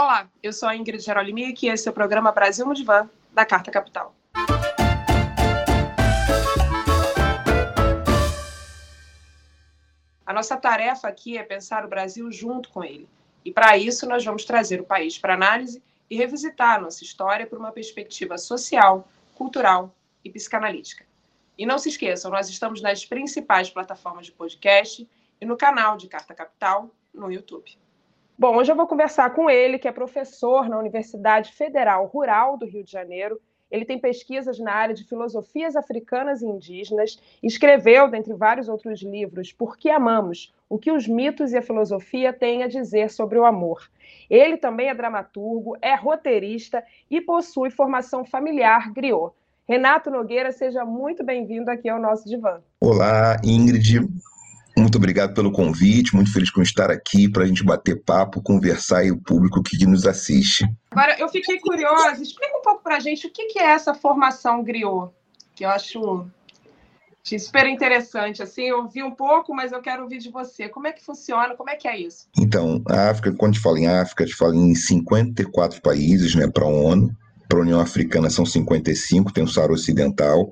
Olá, eu sou a Ingrid Gerolimi e esse é o programa Brasil no Divã, da Carta Capital. A nossa tarefa aqui é pensar o Brasil junto com ele. E para isso nós vamos trazer o país para análise e revisitar a nossa história por uma perspectiva social, cultural e psicanalítica. E não se esqueçam, nós estamos nas principais plataformas de podcast e no canal de Carta Capital no YouTube. Bom, hoje eu vou conversar com ele, que é professor na Universidade Federal Rural do Rio de Janeiro. Ele tem pesquisas na área de filosofias africanas e indígenas, escreveu, dentre vários outros livros, Por que Amamos? O que os mitos e a filosofia têm a dizer sobre o amor. Ele também é dramaturgo, é roteirista e possui formação familiar griot. Renato Nogueira, seja muito bem-vindo aqui ao nosso divã. Olá, Ingrid. Muito obrigado pelo convite, muito feliz com estar aqui para a gente bater papo, conversar e o público que nos assiste. Agora, eu fiquei curiosa, explica um pouco para a gente o que é essa formação griot, que eu acho super interessante. Assim, eu vi um pouco, mas eu quero ouvir de você. Como é que funciona? Como é que é isso? Então, a África, quando a gente fala em África, a gente fala em 54 países, né, para a ONU para a União Africana são 55, tem o Saara Ocidental.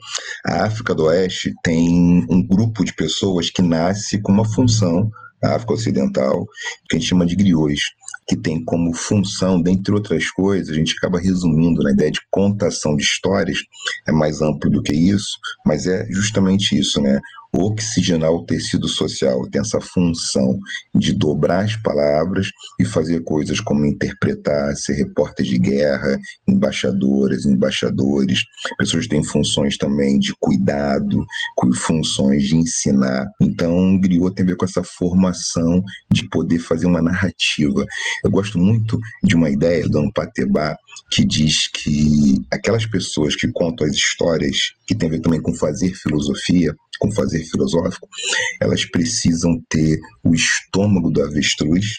A África do Oeste tem um grupo de pessoas que nasce com uma função, a África Ocidental, que a gente chama de griots, que tem como função, dentre outras coisas, a gente acaba resumindo na ideia de contação de histórias, é mais amplo do que isso, mas é justamente isso, né? Oxigenar o tecido social, tem essa função de dobrar as palavras e fazer coisas como interpretar, ser repórter de guerra, embaixadoras, embaixadores, pessoas têm funções também de cuidado, com funções de ensinar. Então, Griot tem a ver com essa formação de poder fazer uma narrativa. Eu gosto muito de uma ideia do Ampatebá que diz que aquelas pessoas que contam as histórias, que tem a ver também com fazer filosofia, com fazer filosófico, elas precisam ter o estômago do avestruz,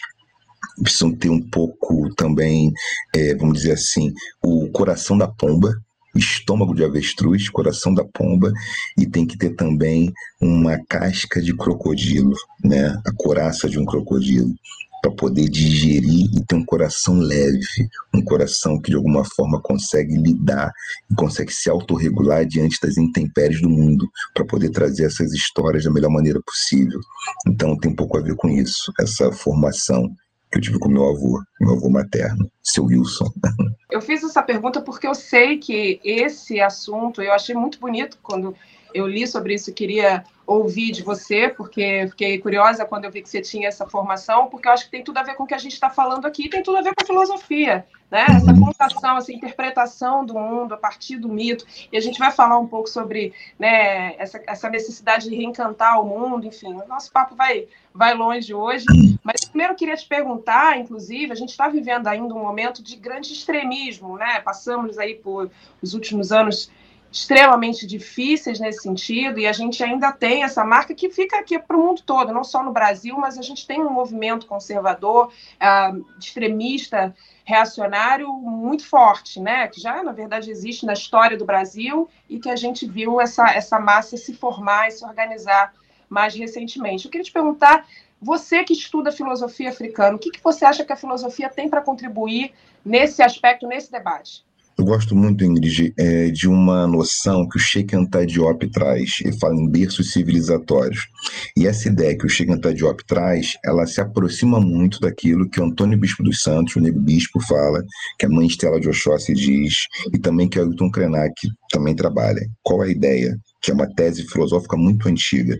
precisam ter um pouco também, é, vamos dizer assim, o coração da pomba, estômago de avestruz, coração da pomba, e tem que ter também uma casca de crocodilo, né? A coraça de um crocodilo para poder digerir e ter um coração leve, um coração que de alguma forma consegue lidar e consegue se autorregular diante das intempéries do mundo, para poder trazer essas histórias da melhor maneira possível. Então tem pouco a ver com isso, essa formação que eu tive com meu avô, meu avô materno, seu Wilson. Eu fiz essa pergunta porque eu sei que esse assunto, eu achei muito bonito quando eu li sobre isso e queria ouvir de você, porque fiquei curiosa quando eu vi que você tinha essa formação, porque eu acho que tem tudo a ver com o que a gente está falando aqui, tem tudo a ver com a filosofia, né? Essa contação, essa interpretação do mundo a partir do mito. E a gente vai falar um pouco sobre né, essa, essa necessidade de reencantar o mundo, enfim. O nosso papo vai, vai longe hoje. Mas primeiro eu queria te perguntar, inclusive, a gente está vivendo ainda um momento de grande extremismo, né? Passamos aí por os últimos anos extremamente difíceis nesse sentido, e a gente ainda tem essa marca que fica aqui para o mundo todo, não só no Brasil, mas a gente tem um movimento conservador, uh, extremista, reacionário muito forte, né? Que já, na verdade, existe na história do Brasil e que a gente viu essa, essa massa se formar e se organizar mais recentemente. Eu queria te perguntar, você que estuda filosofia africana, o que, que você acha que a filosofia tem para contribuir nesse aspecto, nesse debate? Eu gosto muito, Ingrid, é, de uma noção que o Sheikh Anta Diop traz. Ele fala em berços civilizatórios. E essa ideia que o Sheikh Anta Diop traz, ela se aproxima muito daquilo que o Antônio Bispo dos Santos, o Nego Bispo, fala, que a mãe Estela de Oxóssi diz, e também que o Ailton Krenak também trabalha. Qual é a ideia? que é uma tese filosófica muito antiga.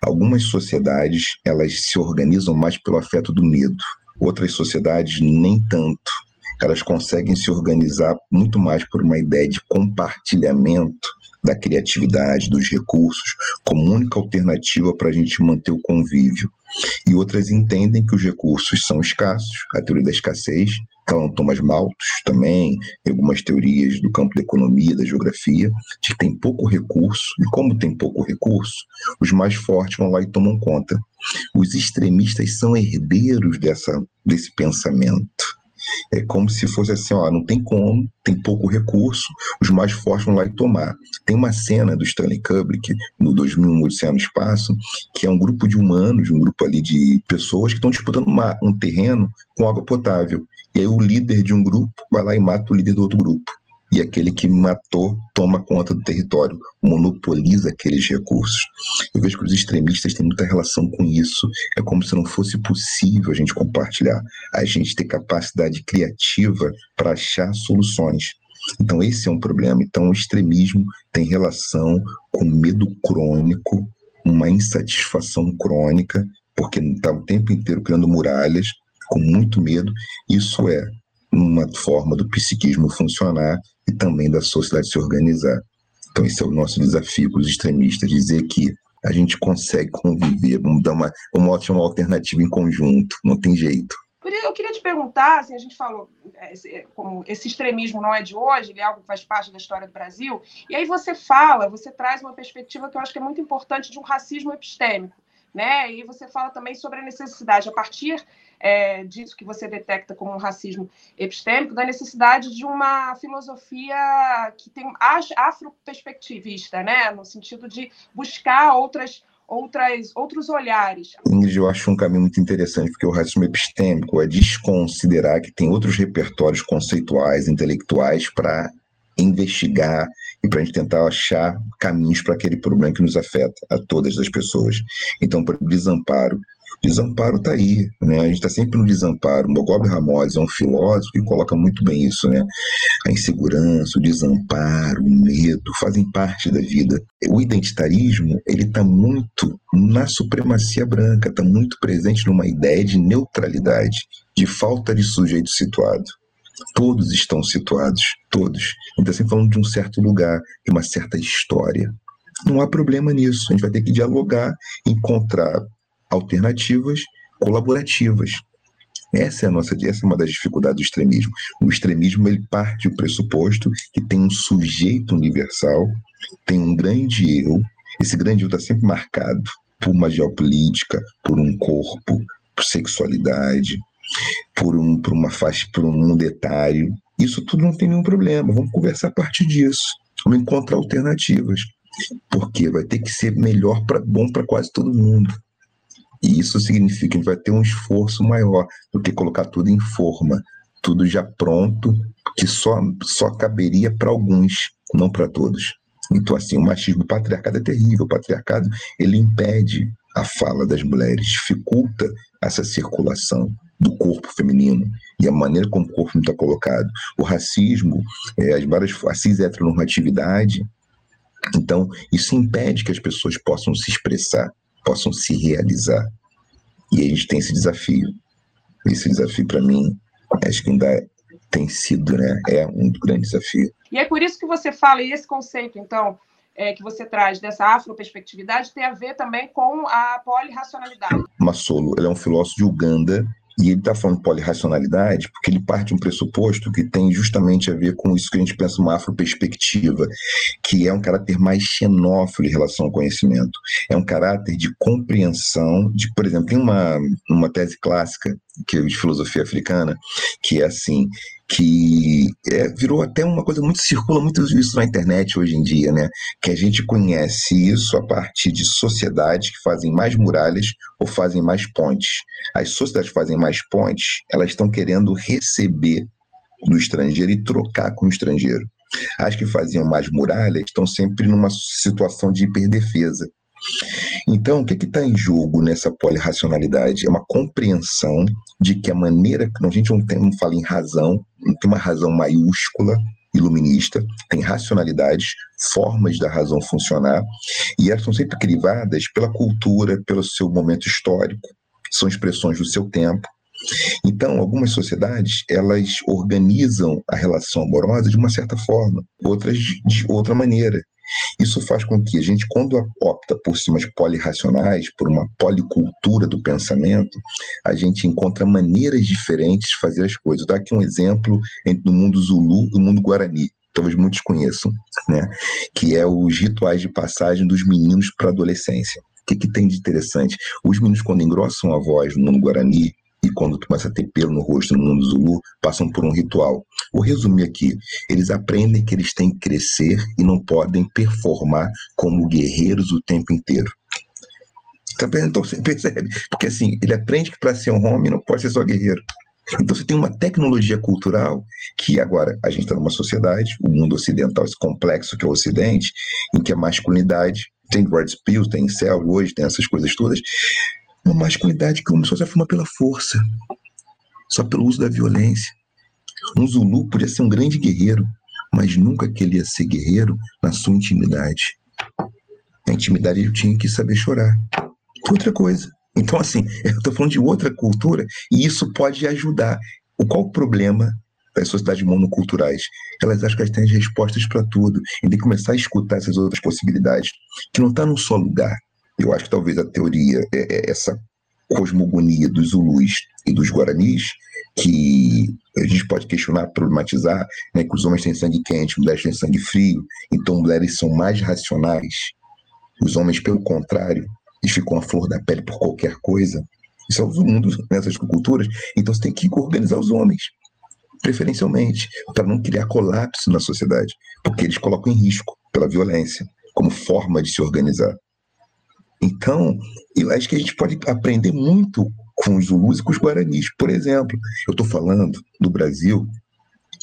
Algumas sociedades, elas se organizam mais pelo afeto do medo. Outras sociedades nem tanto elas conseguem se organizar muito mais por uma ideia de compartilhamento da criatividade, dos recursos, como única alternativa para a gente manter o convívio. E outras entendem que os recursos são escassos, a teoria da escassez, Calan Thomas Malthus também, algumas teorias do campo da economia, da geografia, de que tem pouco recurso, e como tem pouco recurso, os mais fortes vão lá e tomam conta. Os extremistas são herdeiros dessa, desse pensamento É como se fosse assim, ó, não tem como, tem pouco recurso, os mais fortes vão lá e tomar. Tem uma cena do Stanley Kubrick, no 2001, Odisseia no Espaço, que é um grupo de humanos, um grupo ali de pessoas que estão disputando uma, um terreno com água potável. E aí o líder de um grupo vai lá e mata o líder do outro grupo e aquele que matou toma conta do território, monopoliza aqueles recursos. Eu vejo que os extremistas têm muita relação com isso. É como se não fosse possível a gente compartilhar, a gente ter capacidade criativa para achar soluções. Então, esse é um problema. Então, o extremismo tem relação com medo crônico, uma insatisfação crônica, porque está o tempo inteiro criando muralhas, com muito medo. Isso é uma forma do psiquismo funcionar e também da sociedade se organizar. Então, esse é o nosso desafio para os extremistas, dizer que a gente consegue conviver, vamos dar uma, uma alternativa em conjunto, não tem jeito. Eu queria te perguntar, assim, a gente falou, é, é, como esse extremismo não é de hoje, ele é algo que faz parte da história do Brasil, e aí você fala, você traz uma perspectiva que eu acho que é muito importante de um racismo epistêmico, né? E você fala também sobre a necessidade, a partir é, disso que você detecta como um racismo epistêmico, da necessidade de uma filosofia que tem afroperspectivista, né? No sentido de buscar outras outras, outros olhares. Ingrid, eu acho um caminho muito interessante, porque o racismo epistêmico é desconsiderar que tem outros repertórios conceituais, intelectuais, para investigar para a gente tentar achar caminhos para aquele problema que nos afeta a todas as pessoas. Então, por desamparo, desamparo está aí, né? A gente está sempre no desamparo. Mogobe Ramós é um filósofo que coloca muito bem isso, né? A insegurança, o desamparo, o medo fazem parte da vida. O identitarismo ele está muito na supremacia branca, está muito presente numa ideia de neutralidade, de falta de sujeito situado. Todos estão situados, todos. Então, sempre falando de um certo lugar, de uma certa história. Não há problema nisso. A gente vai ter que dialogar, encontrar alternativas colaborativas. Essa é a nossa, essa é uma das dificuldades do extremismo. O extremismo ele parte do pressuposto que tem um sujeito universal, tem um grande eu. Esse grande eu está sempre marcado por uma geopolítica, por um corpo, por sexualidade, por, um, por uma faixa, por um monetário. Isso tudo não tem nenhum problema. Vamos conversar a partir disso. Vamos encontrar alternativas. Porque vai ter que ser melhor, para bom para quase todo mundo. E isso significa que vai ter um esforço maior do que colocar tudo em forma, tudo já pronto, que só, só caberia para alguns, não para todos. Então, assim, o machismo o patriarcado é terrível. O patriarcado ele impede a fala das mulheres, dificulta essa circulação do corpo feminino e a maneira como o corpo está colocado. O racismo, é, as várias, a cis-heteronormatividade. Então, isso impede que as pessoas possam se expressar, possam se realizar. E a gente tem esse desafio. Esse desafio, para mim, acho que ainda tem sido, né? É um grande desafio. E é por isso que você fala, e esse conceito, então, é, que você traz dessa afroperspectividade tem a ver também com a polirracionalidade. Massolo, ele é um filósofo de Uganda e ele está falando de polirracionalidade porque ele parte de um pressuposto que tem justamente a ver com isso que a gente pensa uma afroperspectiva, que é um caráter mais xenófilo em relação ao conhecimento. É um caráter de compreensão de, por exemplo, tem uma, uma tese clássica que é de filosofia africana, que é assim, que é, virou até uma coisa muito circula muito isso na internet hoje em dia, né? Que a gente conhece isso a partir de sociedades que fazem mais muralhas ou fazem mais pontes. As sociedades que fazem mais pontes, elas estão querendo receber do estrangeiro e trocar com o estrangeiro. As que faziam mais muralhas estão sempre numa situação de hiperdefesa. Então, o que está em jogo nessa polirracionalidade? É uma compreensão de que a maneira que a gente não, tem, não fala em razão, não tem uma razão maiúscula, iluminista, tem racionalidades, formas da razão funcionar, e elas são sempre crivadas pela cultura, pelo seu momento histórico, são expressões do seu tempo. Então, algumas sociedades, elas organizam a relação amorosa de uma certa forma, outras de outra maneira. Isso faz com que a gente, quando opta por sistemas polirracionais, por uma policultura do pensamento, a gente encontra maneiras diferentes de fazer as coisas. Vou aqui um exemplo entre o mundo Zulu e o mundo Guarani talvez muitos conheçam, né? que é os rituais de passagem dos meninos para a adolescência. O que, que tem de interessante? Os meninos, quando engrossam a voz no mundo Guarani e quando começa a ter pelo no rosto no mundo Zulu, passam por um ritual. Vou resumir aqui. Eles aprendem que eles têm que crescer e não podem performar como guerreiros o tempo inteiro. Tá então você percebe? Porque assim, ele aprende que para ser um homem não pode ser só guerreiro. Então você tem uma tecnologia cultural que agora a gente está numa sociedade, o mundo ocidental, esse complexo que é o Ocidente, em que a masculinidade tem Red tem céu hoje, tem essas coisas todas, uma masculinidade que começou a se afirmar pela força, só pelo uso da violência. Um Zulu podia ser um grande guerreiro, mas nunca que ele ia ser guerreiro na sua intimidade. Na intimidade ele tinha que saber chorar. Outra coisa. Então, assim, eu estou falando de outra cultura e isso pode ajudar. O qual o problema das sociedades monoculturais? Elas acham que elas têm as respostas para tudo e tem que começar a escutar essas outras possibilidades, que não está num só lugar. Eu acho que talvez a teoria, é, é essa cosmogonia dos Zulus e dos Guaranis, que a gente pode questionar, problematizar, né, que os homens têm sangue quente, mulheres têm sangue frio, então mulheres são mais racionais. Os homens, pelo contrário, eles ficam a flor da pele por qualquer coisa. Isso é o mundo nessas culturas. Então você tem que organizar os homens, preferencialmente, para não criar colapso na sociedade, porque eles colocam em risco pela violência como forma de se organizar. Então, eu acho que a gente pode aprender muito com os Zulus e com os Guaranis. Por exemplo, eu estou falando do Brasil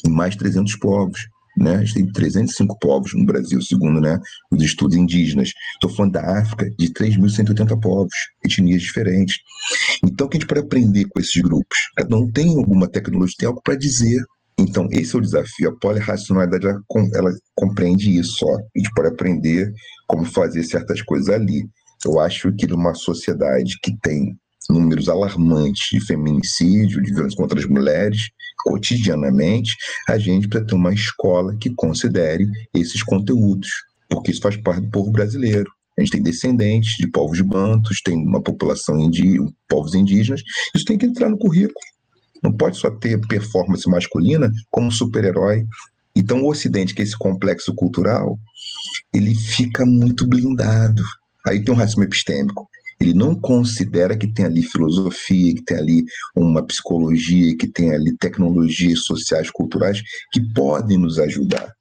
em mais de 300 povos. Né? A gente tem 305 povos no Brasil, segundo né, os estudos indígenas. Estou falando da África, de 3.180 povos, etnias diferentes. Então, o que a gente pode aprender com esses grupos? Cada um tem alguma tecnologia, tem algo para dizer. Então, esse é o desafio. A polirracionalidade, ela, ela compreende isso. Ó. A gente pode aprender como fazer certas coisas ali. Eu acho que numa sociedade que tem números alarmantes de feminicídio, de violência contra as mulheres, cotidianamente, a gente precisa ter uma escola que considere esses conteúdos, porque isso faz parte do povo brasileiro. A gente tem descendentes de povos bantos, tem uma população indígena, povos indígenas, isso tem que entrar no currículo. Não pode só ter performance masculina como super-herói. Então, o Ocidente, que é esse complexo cultural, ele fica muito blindado. Aí tem um racismo epistêmico. Ele não considera que tem ali filosofia, que tem ali uma psicologia, que tem ali tecnologias sociais, culturais que podem nos ajudar,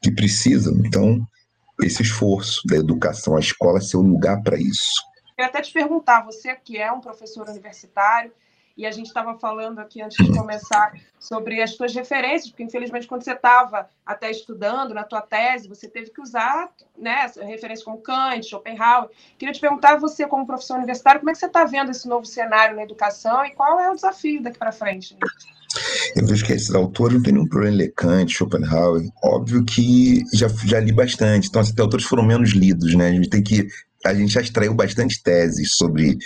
que precisam. Então, esse esforço da educação, a escola ser o lugar para isso. Eu até te perguntar, você que é um professor universitário, e a gente estava falando aqui antes de começar sobre as tuas referências, porque infelizmente quando você estava até estudando na tua tese, você teve que usar né, referências como Kant, Schopenhauer. Queria te perguntar, você como professor universitário, como é que você está vendo esse novo cenário na educação e qual é o desafio daqui para frente? Eu vejo que esses autores não tem nenhum problema em ler Kant, Schopenhauer. Óbvio que já, já li bastante, então esses autores foram menos lidos, né? A gente tem que a gente já extraiu bastante teses sobre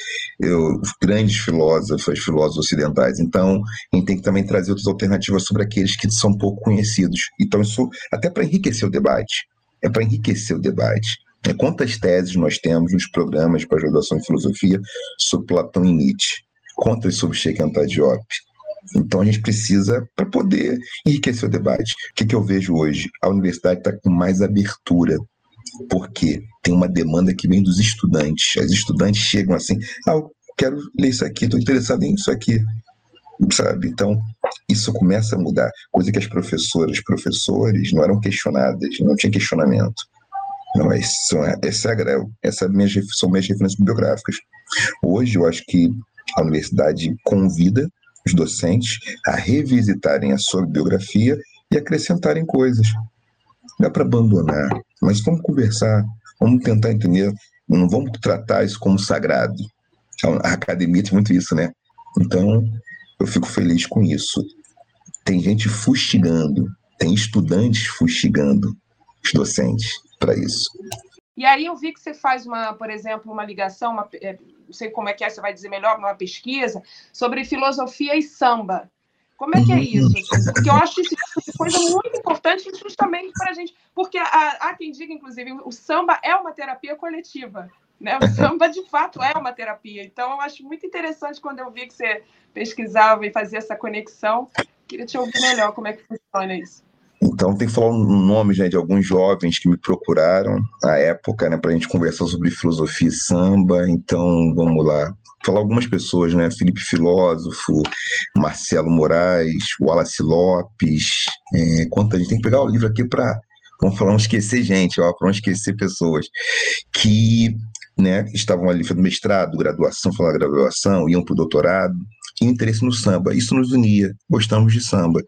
eu, grandes filósofos, filósofos ocidentais. Então, a gente tem que também trazer outras alternativas sobre aqueles que são pouco conhecidos. Então, isso até para enriquecer o debate. É para enriquecer o debate. É, quantas teses nós temos nos programas de pós-graduação em filosofia sobre Platão e Nietzsche? Quantas sobre Sheikh Diop? Então a gente precisa para poder enriquecer o debate. O que, que eu vejo hoje? A universidade está com mais abertura porque tem uma demanda que vem dos estudantes. As estudantes chegam assim, ah, eu quero ler isso aqui, estou interessado em isso aqui, sabe? Então, isso começa a mudar, coisa que as professoras, professores não eram questionadas, não tinha questionamento. Não, essa, essa, é, essa é minha, são minhas referências bibliográficas. Hoje, eu acho que a universidade convida os docentes a revisitarem a sua biografia e acrescentarem coisas. Não é para abandonar, mas vamos conversar, vamos tentar entender, não vamos tratar isso como sagrado. A academia tem muito isso, né? Então, eu fico feliz com isso. Tem gente fustigando, tem estudantes fustigando os docentes para isso. E aí eu vi que você faz uma, por exemplo, uma ligação, uma, é, não sei como é que é, você vai dizer melhor, uma pesquisa sobre filosofia e samba. Como é que é isso? Porque eu acho isso uma coisa muito importante justamente para a gente, porque há, há quem diga, inclusive, o samba é uma terapia coletiva. Né? O samba, de fato, é uma terapia. Então, eu acho muito interessante quando eu vi que você pesquisava e fazia essa conexão. Queria te ouvir melhor como é que funciona isso. Então, tem que falar o nome né, de alguns jovens que me procuraram na época, né, para a gente conversar sobre filosofia e samba. Então, vamos lá. Falar algumas pessoas, né? Felipe Filósofo, Marcelo Moraes, Wallace Lopes. É, quanta gente tem que pegar o livro aqui para vamos falar, não esquecer gente, para não esquecer pessoas que né, estavam ali fazendo mestrado, graduação, falando graduação, iam para o doutorado, e interesse no samba. Isso nos unia, gostamos de samba.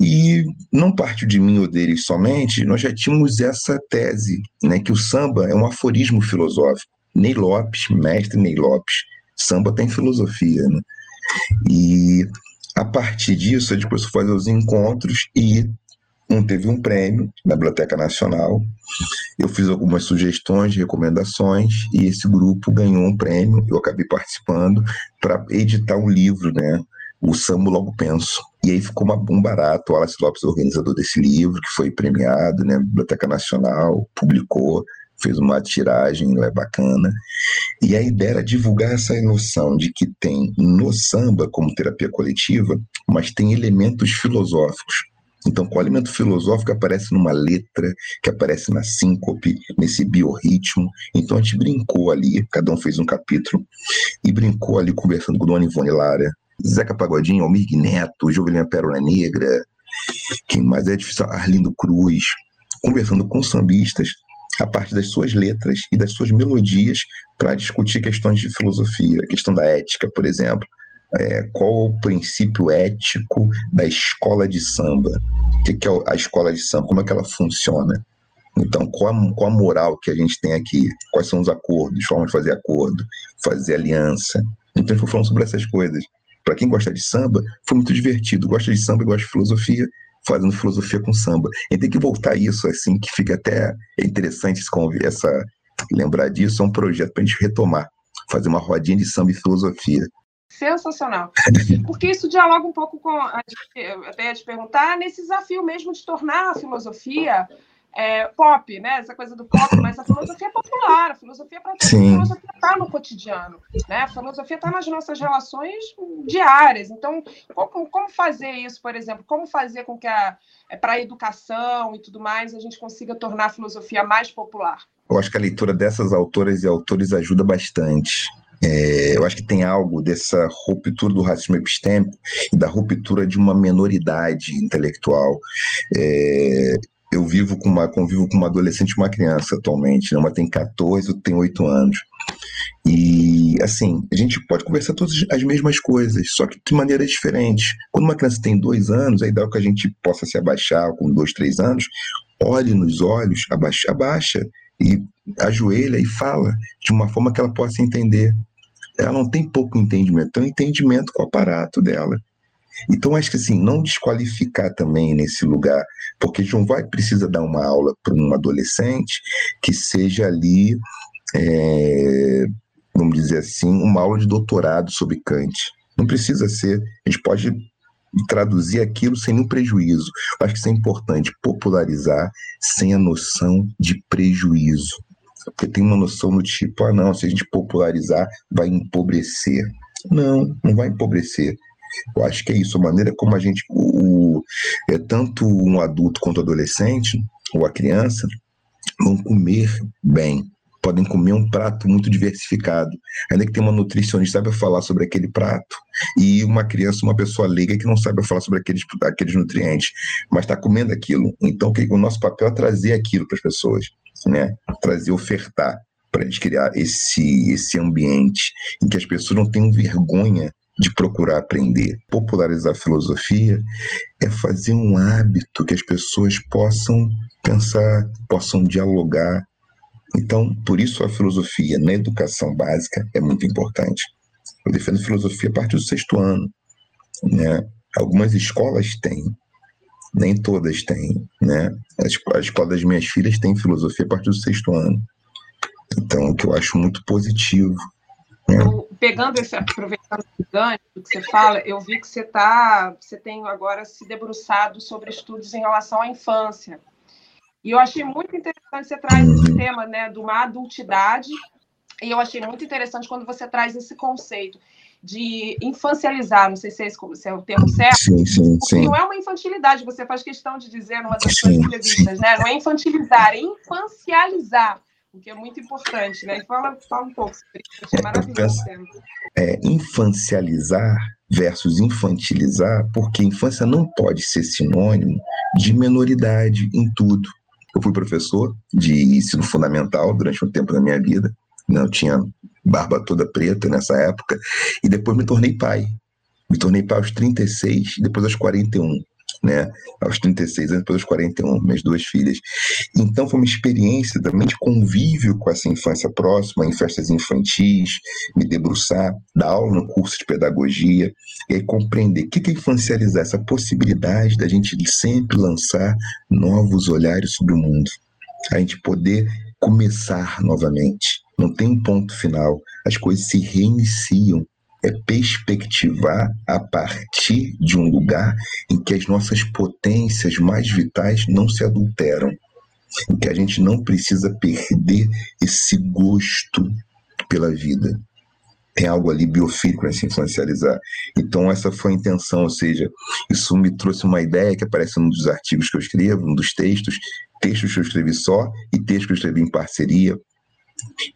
E não parte de mim ou deles somente, nós já tínhamos essa tese, né, que o samba é um aforismo filosófico. Ney Lopes, mestre Ney Lopes, samba tem filosofia, né? E a partir disso, a gente começou a fazer os encontros e um teve um prêmio na Biblioteca Nacional. Eu fiz algumas sugestões, recomendações, e esse grupo ganhou um prêmio. Eu acabei participando para editar um livro, né? O Sambo Logo Penso. E aí ficou uma, um barato. O Wallace Lopes, organizador desse livro, que foi premiado, né? Biblioteca Nacional publicou, fez uma tiragem é bacana. E a ideia era divulgar essa noção de que tem no samba, como terapia coletiva, mas tem elementos filosóficos então, o alimento filosófico aparece numa letra, que aparece na síncope, nesse biorritmo. Então, a gente brincou ali, cada um fez um capítulo, e brincou ali conversando com Dona Ivone Lara, Zeca Pagodinho, Almir Neto, Jovelina Pérola Negra, quem mais é difícil, Arlindo Cruz, conversando com sambistas a partir das suas letras e das suas melodias para discutir questões de filosofia, a questão da ética, por exemplo é, qual o princípio ético da escola de samba? O que, que é a escola de samba? Como é que ela funciona? Então, qual a, qual a moral que a gente tem aqui? Quais são os acordos? Formas de fazer acordo, fazer aliança. Então, a gente foi falando sobre essas coisas. Para quem gosta de samba, foi muito divertido. Gosta de samba e gosta de filosofia, fazendo filosofia com samba. A gente tem que voltar a isso, assim, que fica até interessante essa, lembrar disso. É um projeto para a gente retomar, fazer uma rodinha de samba e filosofia sensacional. Porque isso dialoga um pouco com. A, até ia te perguntar, nesse desafio mesmo de tornar a filosofia é, pop, né? Essa coisa do pop, mas a filosofia é popular, a filosofia é para a filosofia está no cotidiano, né? A filosofia está nas nossas relações diárias. Então, como, como, fazer isso, por exemplo? Como fazer com que a é, para a educação e tudo mais a gente consiga tornar a filosofia mais popular? Eu acho que a leitura dessas autoras e autores ajuda bastante. É, eu acho que tem algo dessa ruptura do racismo epistêmico e da ruptura de uma menoridade intelectual. É, eu vivo com uma, convivo com uma adolescente e uma criança atualmente, né? uma tem 14, outra tem 8 anos. E, assim, a gente pode conversar todas as mesmas coisas, só que de maneira diferente. Quando uma criança tem dois anos, é que a gente possa se abaixar com dois, três anos, olhe nos olhos, abaixa, abaixa e ajoelha e fala de uma forma que ela possa entender ela não tem pouco entendimento, tem um entendimento com o aparato dela. Então, acho que assim, não desqualificar também nesse lugar, porque João vai precisa dar uma aula para um adolescente que seja ali, é, vamos dizer assim, uma aula de doutorado sobre Kant. Não precisa ser, a gente pode traduzir aquilo sem nenhum prejuízo. Acho que isso é importante, popularizar sem a noção de prejuízo. Porque tem uma noção do tipo, ah, não, se a gente popularizar, vai empobrecer. Não, não vai empobrecer. Eu acho que é isso, a maneira como a gente, o, é tanto um adulto quanto um adolescente, ou a criança, vão comer bem, podem comer um prato muito diversificado. Ainda que tenha uma nutricionista que saiba falar sobre aquele prato, e uma criança, uma pessoa leiga que não sabe falar sobre aqueles, aqueles nutrientes, mas está comendo aquilo. Então, o nosso papel é trazer aquilo para as pessoas né? Trazer, ofertar para a gente criar esse, esse ambiente em que as pessoas não tenham vergonha de procurar aprender. Popularizar a filosofia é fazer um hábito que as pessoas possam pensar, possam dialogar. Então, por isso a filosofia na educação básica é muito importante. Eu defendo filosofia a partir do sexto ano. Né? Algumas escolas têm, nem todas têm, né? A escola das minhas filhas tem filosofia a partir do sexto ano. Então, o que eu acho muito positivo. Né? Pegando esse, aproveitando o gancho que você fala, eu vi que você tá, você tem agora se debruçado sobre estudos em relação à infância. E eu achei muito interessante você traz esse uhum. tema, né, de uma adultidade. E eu achei muito interessante quando você traz esse conceito de infancializar, não sei se é, esse, se é o termo certo, sim, sim, sim. não é uma infantilidade, você faz questão de dizer numa das suas entrevistas, né? Não é infantilizar, é infancializar, o que é muito importante, né? Fala, fala um pouco sobre isso, é maravilhoso. É, infancializar versus infantilizar, porque infância não pode ser sinônimo de menoridade em tudo. Eu fui professor de ensino fundamental durante um tempo da minha vida, né? eu tinha barba toda preta nessa época, e depois me tornei pai. Me tornei pai aos 36 e depois aos 41 né? Aos 36 anos, depois aos 41, minhas duas filhas. Então foi uma experiência também de convívio com essa infância próxima, em festas infantis, me debruçar, dar aula no curso de pedagogia, e aí compreender o que é infancializar, essa possibilidade da gente sempre lançar novos olhares sobre o mundo. A gente poder começar novamente. Não tem um ponto final. As coisas se reiniciam é perspectivar a partir de um lugar em que as nossas potências mais vitais não se adulteram, em que a gente não precisa perder esse gosto pela vida. Tem algo ali biofílico nesse influencializar. Então, essa foi a intenção, ou seja, isso me trouxe uma ideia que aparece num dos artigos que eu escrevo, um dos textos, textos que eu escrevi só e textos que eu escrevi em parceria,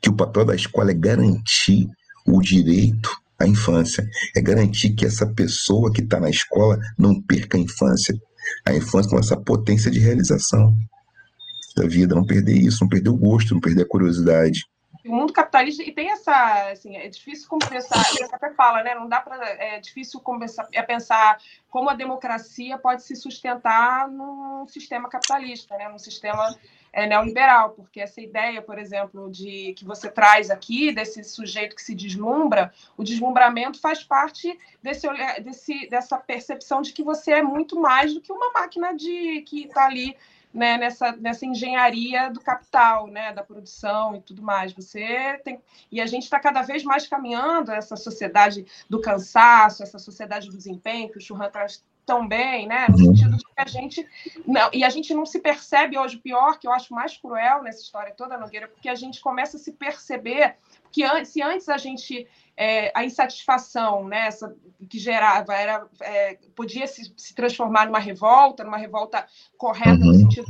que o papel da escola é garantir o direito a infância, é garantir que essa pessoa que está na escola não perca a infância. A infância com essa potência de realização da vida, não perder isso, não perder o gosto, não perder a curiosidade. O mundo capitalista e tem essa, assim, é difícil começar, você até fala, né? Não dá para, é difícil começar a pensar como a democracia pode se sustentar num sistema capitalista, né? Num sistema é, neoliberal, porque essa ideia, por exemplo, de que você traz aqui, desse sujeito que se deslumbra, o deslumbramento faz parte desse, desse, dessa percepção de que você é muito mais do que uma máquina de que está ali né, nessa, nessa engenharia do capital, né, da produção e tudo mais. Você tem e a gente está cada vez mais caminhando essa sociedade do cansaço, essa sociedade do desempenho que o Churran traz tão bem, né? No uhum. sentido de que a gente não, e a gente não se percebe hoje pior, que eu acho mais cruel nessa história toda, Nogueira, porque a gente começa a se perceber que antes, se antes a gente é, a insatisfação, né, essa, que gerava era é, podia se, se, transformar numa revolta, numa revolta correta uhum. no sentido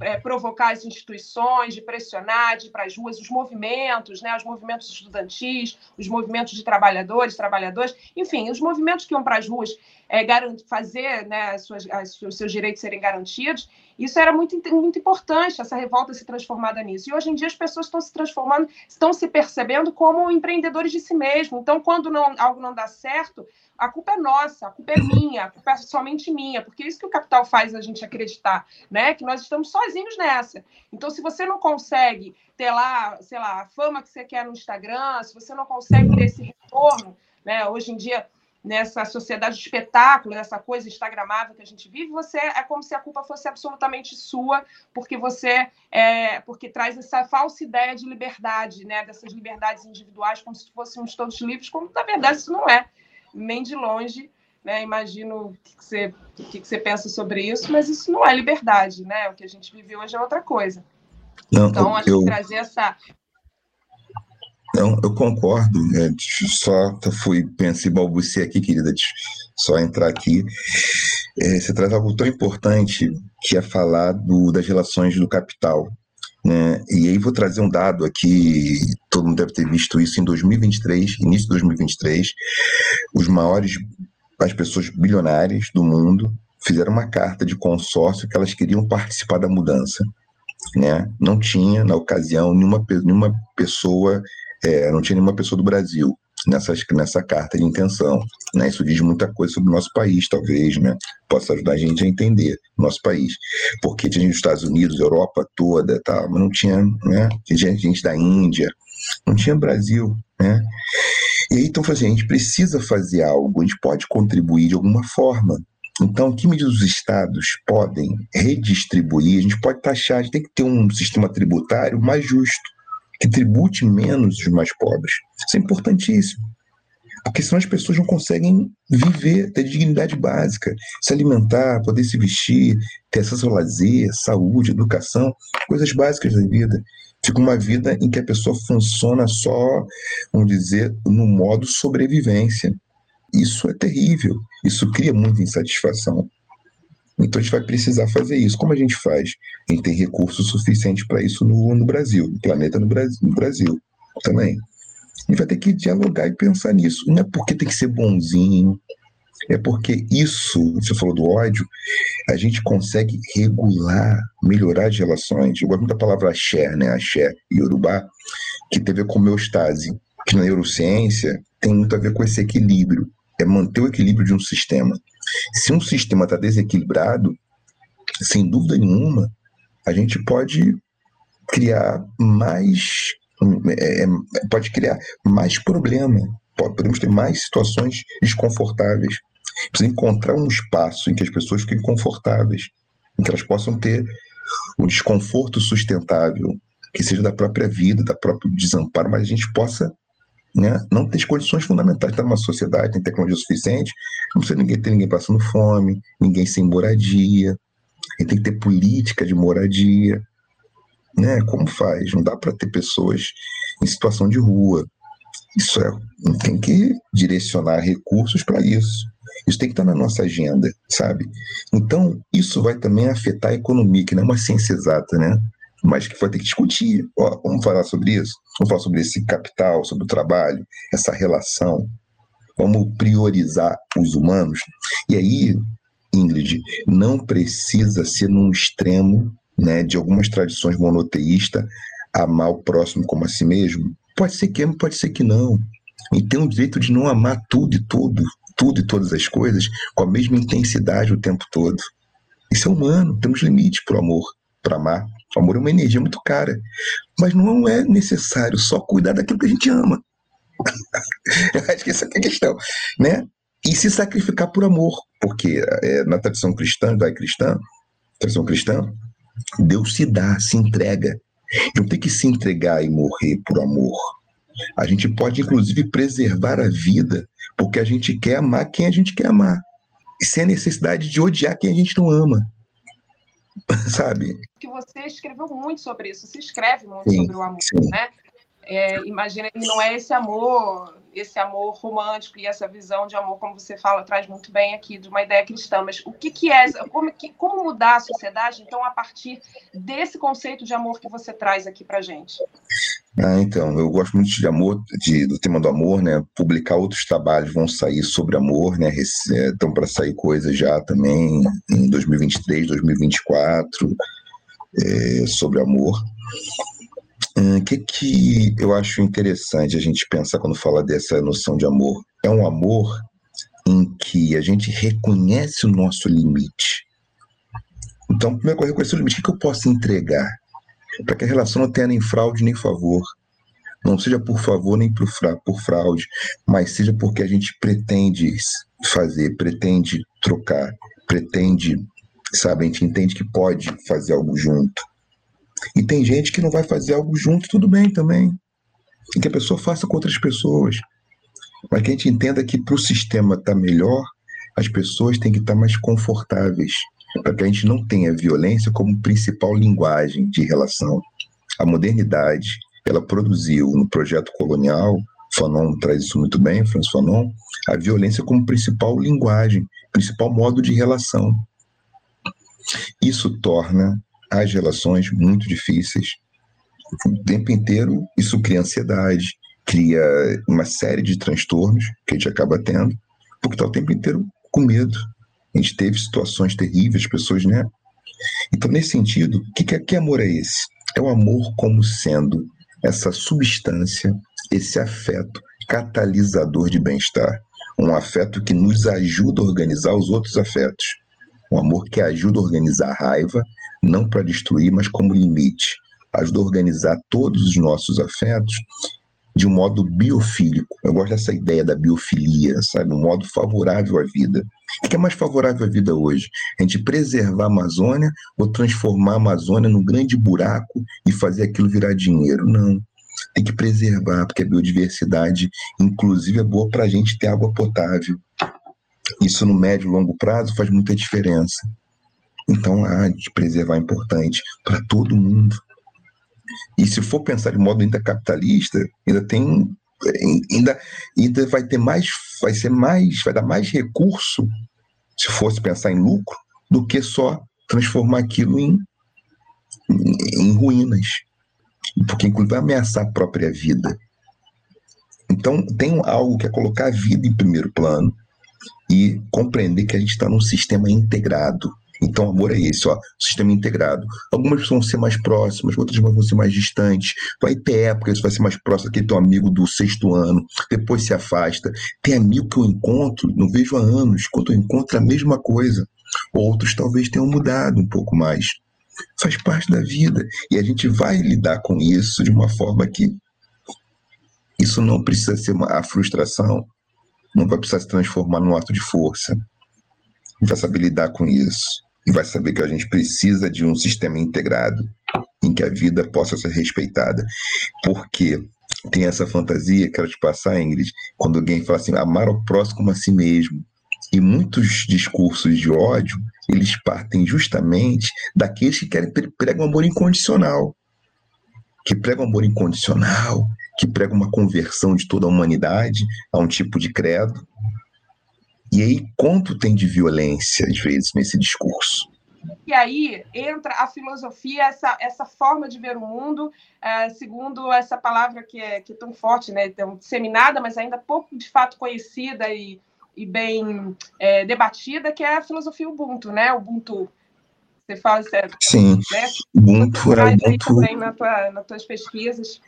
é, provocar as instituições, de pressionar, de ir para as ruas, os movimentos, né, os movimentos estudantis, os movimentos de trabalhadores, trabalhadoras, enfim, os movimentos que iam para as ruas é, fazer né, as suas, as, os seus direitos serem garantidos, isso era muito, muito importante, essa revolta se transformada nisso. E hoje em dia as pessoas estão se transformando, estão se percebendo como empreendedores de si mesmos. Então, quando não, algo não dá certo, a culpa é nossa, a culpa é minha, a culpa é somente minha, porque é isso que o capital faz a gente acreditar, né? Que nós estamos sozinhos nessa. Então, se você não consegue ter lá, sei lá, a fama que você quer no Instagram, se você não consegue ter esse retorno, né? Hoje em dia, nessa sociedade de espetáculo, nessa coisa instagramável que a gente vive, você é como se a culpa fosse absolutamente sua, porque você é, porque traz essa falsa ideia de liberdade, né? Dessas liberdades individuais, como se fôssemos todos livres, como na verdade isso não é nem de longe, né? Imagino o que, você, o que, você pensa sobre isso, mas isso não é liberdade, né? O que a gente vive hoje é outra coisa. Não, então, acho eu, que trazer essa. Não, eu concordo. Né? Só fui, pensei, balbuciei aqui, querida, só entrar aqui. É, você traz algo tão importante que é falar do, das relações do capital. Né? E aí vou trazer um dado aqui, todo mundo deve ter visto isso em 2023, início de 2023, os maiores, as pessoas bilionárias do mundo fizeram uma carta de consórcio que elas queriam participar da mudança. Né? Não tinha, na ocasião, nenhuma, nenhuma pessoa, é, não tinha nenhuma pessoa do Brasil nessa, nessa carta de intenção. Né? Isso diz muita coisa sobre o nosso país, talvez, né? possa ajudar a gente a entender o nosso país. Porque tinha os Estados Unidos, Europa toda, tal, mas não tinha né? tinha gente da Índia, não tinha Brasil. Né? E aí, então, assim, a gente precisa fazer algo, a gente pode contribuir de alguma forma. Então, que medidas os estados podem redistribuir? A gente pode taxar, a gente tem que ter um sistema tributário mais justo que tribute menos os mais pobres. Isso é importantíssimo. Porque senão as pessoas não conseguem viver, ter dignidade básica, se alimentar, poder se vestir, ter acesso ao lazer, saúde, educação, coisas básicas da vida. Fica uma vida em que a pessoa funciona só, vamos dizer, no modo sobrevivência. Isso é terrível. Isso cria muita insatisfação. Então a gente vai precisar fazer isso. Como a gente faz? A gente tem recursos suficientes para isso no, no, Brasil, no planeta no Brasil, no Brasil também. Gente vai ter que dialogar e pensar nisso. Não é porque tem que ser bonzinho, é porque isso, você falou do ódio, a gente consegue regular, melhorar as relações. Eu gosto muito da palavra axé, né? Axé e urubá, que tem a ver com homeostase, que na neurociência tem muito a ver com esse equilíbrio, é manter o equilíbrio de um sistema. Se um sistema está desequilibrado, sem dúvida nenhuma, a gente pode criar mais é, é, pode criar mais problema, podemos ter mais situações desconfortáveis. Precisa encontrar um espaço em que as pessoas fiquem confortáveis, em que elas possam ter um desconforto sustentável, que seja da própria vida, da próprio desamparo, mas a gente possa né, não ter as condições fundamentais. Está numa sociedade, tem tecnologia suficiente, não precisa ninguém ter ninguém passando fome, ninguém sem moradia. Gente tem que ter política de moradia. Né? Como faz? Não dá para ter pessoas em situação de rua. Isso é, tem que direcionar recursos para isso. Isso tem que estar na nossa agenda, sabe? Então, isso vai também afetar a economia, que não é uma ciência exata, né? Mas que vai ter que discutir. Ó, vamos falar sobre isso? Vamos falar sobre esse capital, sobre o trabalho, essa relação. Vamos priorizar os humanos. E aí, Ingrid, não precisa ser num extremo né, de algumas tradições monoteístas amar o próximo como a si mesmo. Pode ser que ame, pode ser que não. E tem o direito de não amar tudo e tudo, tudo e todas as coisas com a mesma intensidade o tempo todo. Isso é humano, temos limite para o amor, para amar. O amor é uma energia muito cara. Mas não é necessário só cuidar daquilo que a gente ama. Eu acho que essa é a questão. Né? E se sacrificar por amor. Porque é, na tradição cristã, da cristã, tradição cristã, Deus se dá, se entrega. Não tem que se entregar e morrer por amor. A gente pode, inclusive, preservar a vida porque a gente quer amar quem a gente quer amar. E sem a necessidade de odiar quem a gente não ama. Sabe? Que você escreveu muito sobre isso, se escreve muito sim, sobre o amor, sim. né? É, imagina que não é esse amor, esse amor romântico e essa visão de amor, como você fala, traz muito bem aqui de uma ideia cristã. Mas o que, que é, como, que, como mudar a sociedade, então, a partir desse conceito de amor que você traz aqui para gente? Ah, então, eu gosto muito de amor, de, do tema do amor, né? Publicar outros trabalhos vão sair sobre amor, né? Estão para sair coisas já também em 2023, 2024 é, sobre amor. O hum, que, que eu acho interessante a gente pensar quando fala dessa noção de amor? É um amor em que a gente reconhece o nosso limite. Então, primeiro eu reconhecer o limite, o que, que eu posso entregar? Para que a relação não tenha nem fraude nem favor. Não seja por favor nem por, fra por fraude, mas seja porque a gente pretende fazer, pretende trocar, pretende, sabe, a gente entende que pode fazer algo junto. E tem gente que não vai fazer algo junto, tudo bem também. E que a pessoa faça com outras pessoas. Mas que a gente entenda que para o sistema estar tá melhor, as pessoas têm que estar tá mais confortáveis. Para que a gente não tenha violência como principal linguagem de relação. A modernidade, ela produziu no projeto colonial, Fanon traz isso muito bem, François Fanon, a violência como principal linguagem, principal modo de relação. Isso torna as relações muito difíceis. O tempo inteiro isso cria ansiedade, cria uma série de transtornos que a gente acaba tendo, porque está o tempo inteiro com medo. A gente teve situações terríveis, pessoas, né? Então, nesse sentido, que, que, que amor é esse? É o amor como sendo essa substância, esse afeto catalisador de bem-estar. Um afeto que nos ajuda a organizar os outros afetos. Um amor que ajuda a organizar a raiva, não para destruir, mas como limite. Ajuda a organizar todos os nossos afetos de um modo biofílico. Eu gosto dessa ideia da biofilia, sabe? Um modo favorável à vida. O que é mais favorável à vida hoje? A gente preservar a Amazônia ou transformar a Amazônia num grande buraco e fazer aquilo virar dinheiro? Não. tem que preservar, porque a biodiversidade, inclusive, é boa para a gente ter água potável. Isso no médio e longo prazo faz muita diferença. Então, a de preservar é importante para todo mundo. E se for pensar de modo ainda capitalista, ainda tem ainda, ainda vai ter mais, vai ser mais, vai dar mais recurso, se fosse pensar em lucro, do que só transformar aquilo em, em, em ruínas. Porque inclusive vai ameaçar a própria vida. Então tem algo que é colocar a vida em primeiro plano e compreender que a gente está num sistema integrado. Então, amor é esse, ó, sistema integrado. Algumas vão ser mais próximas, outras vão ser mais distantes. Vai ter épocas que vai ser mais próximo aquele teu amigo do sexto ano, depois se afasta. Tem amigo que eu encontro, não vejo há anos, quando eu encontro a mesma coisa. Outros talvez tenham mudado um pouco mais. Faz parte da vida. E a gente vai lidar com isso de uma forma que isso não precisa ser uma, a frustração, não vai precisar se transformar num ato de força. Vai saber lidar com isso vai saber que a gente precisa de um sistema integrado em que a vida possa ser respeitada. Porque tem essa fantasia, quero te passar, Ingrid, quando alguém fala assim, amar o próximo como a si mesmo. E muitos discursos de ódio, eles partem justamente daqueles que querem pregam amor incondicional. Que pregam amor incondicional, que pregam uma conversão de toda a humanidade a um tipo de credo, e aí, quanto tem de violência, às vezes, nesse discurso? E aí entra a filosofia, essa, essa forma de ver o mundo, é, segundo essa palavra que é, que é tão forte, né, tão disseminada, mas ainda pouco de fato conhecida e, e bem é, debatida, que é a filosofia Ubuntu, né? Ubuntu. Você fala certo? Sim. Né? Ubuntu é Ubuntu. também na tua, nas tuas pesquisas.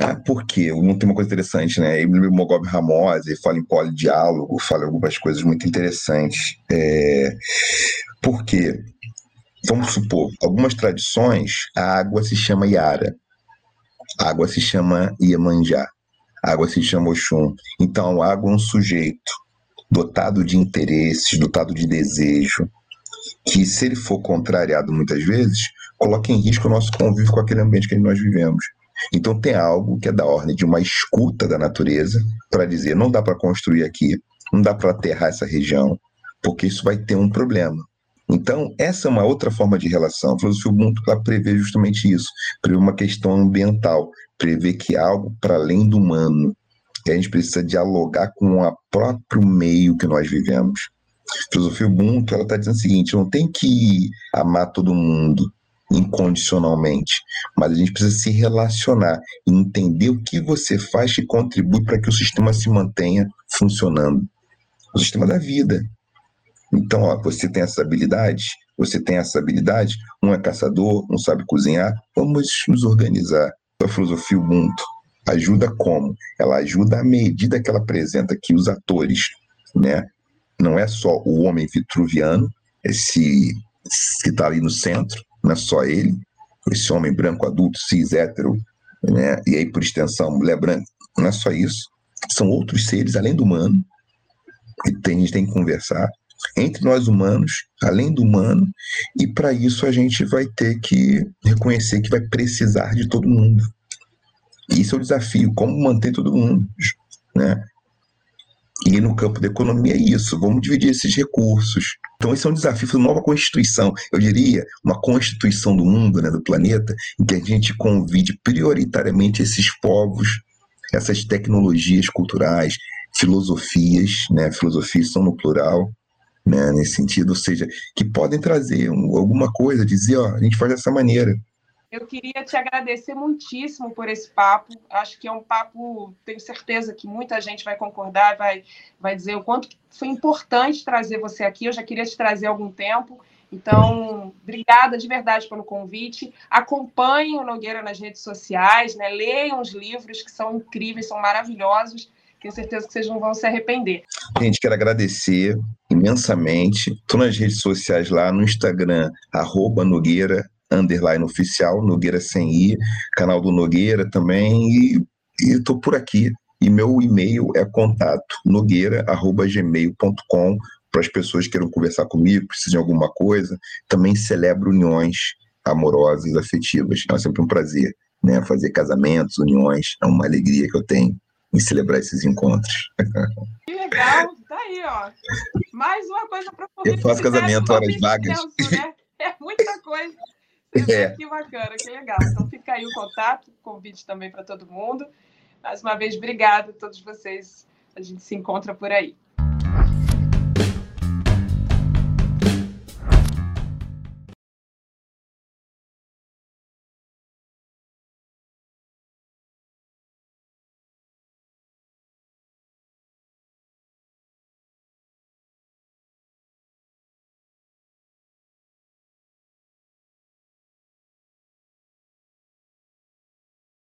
Ah, por quê? Não tem uma coisa interessante, né? O Mogob Ramose fala em polidiálogo, fala algumas coisas muito interessantes. É... Por quê? Vamos supor, algumas tradições, a água se chama Yara, a água se chama Iemanjá, a água se chama Oxum. Então, a água é um sujeito dotado de interesses, dotado de desejo, que se ele for contrariado muitas vezes, coloca em risco o nosso convívio com aquele ambiente que nós vivemos. Então tem algo que é da ordem de uma escuta da natureza para dizer não dá para construir aqui, não dá para aterrar essa região, porque isso vai ter um problema. Então, essa é uma outra forma de relação. A filosofia Ubuntu ela prevê justamente isso, prevê uma questão ambiental, prevê que é algo para além do humano, que a gente precisa dialogar com o próprio meio que nós vivemos. A filosofia Ubuntu ela está dizendo o seguinte: não tem que amar todo mundo, incondicionalmente, mas a gente precisa se relacionar e entender o que você faz que contribui para que o sistema se mantenha funcionando. O sistema da vida. Então, ó, você tem essa habilidade, você tem essa habilidade, um é caçador, um sabe cozinhar, vamos nos organizar. A filosofia Ubuntu ajuda como? Ela ajuda à medida que ela apresenta que os atores, né? Não é só o homem vitruviano, esse que está ali no centro, não é só ele, esse homem branco adulto, cis, hétero, né? e aí por extensão, mulher branca, não é só isso. São outros seres além do humano, que tem, a gente tem que conversar entre nós humanos, além do humano, e para isso a gente vai ter que reconhecer que vai precisar de todo mundo. E isso é o desafio, como manter todo mundo, né? E no campo da economia é isso, vamos dividir esses recursos. Então esse é um desafio, uma nova constituição, eu diria, uma constituição do mundo, né, do planeta, em que a gente convide prioritariamente esses povos, essas tecnologias culturais, filosofias, né, filosofias são no plural, né, nesse sentido, ou seja, que podem trazer um, alguma coisa, dizer, ó, a gente faz dessa maneira. Eu queria te agradecer muitíssimo por esse papo. Acho que é um papo, tenho certeza que muita gente vai concordar, vai, vai dizer o quanto foi importante trazer você aqui. Eu já queria te trazer há algum tempo. Então, obrigada de verdade pelo convite. Acompanhem o Nogueira nas redes sociais, né? leiam os livros que são incríveis, são maravilhosos. Tenho certeza que vocês não vão se arrepender. Gente, quero agradecer imensamente. Estou nas redes sociais lá no Instagram, arroba Nogueira underline oficial, Nogueira sem i, canal do Nogueira também, e estou por aqui. E meu e-mail é contato nogueira.gmail.com para as pessoas que queiram conversar comigo, precisam de alguma coisa. Também celebro uniões amorosas, afetivas. É sempre um prazer. né? Fazer casamentos, uniões, é uma alegria que eu tenho em celebrar esses encontros. Que legal, tá aí, ó. Mais uma coisa para Eu faço casamento horas vagas. né? É muita coisa. É. Que bacana, que legal. Então fica aí o contato, convite também para todo mundo. Mais uma vez, obrigada a todos vocês. A gente se encontra por aí.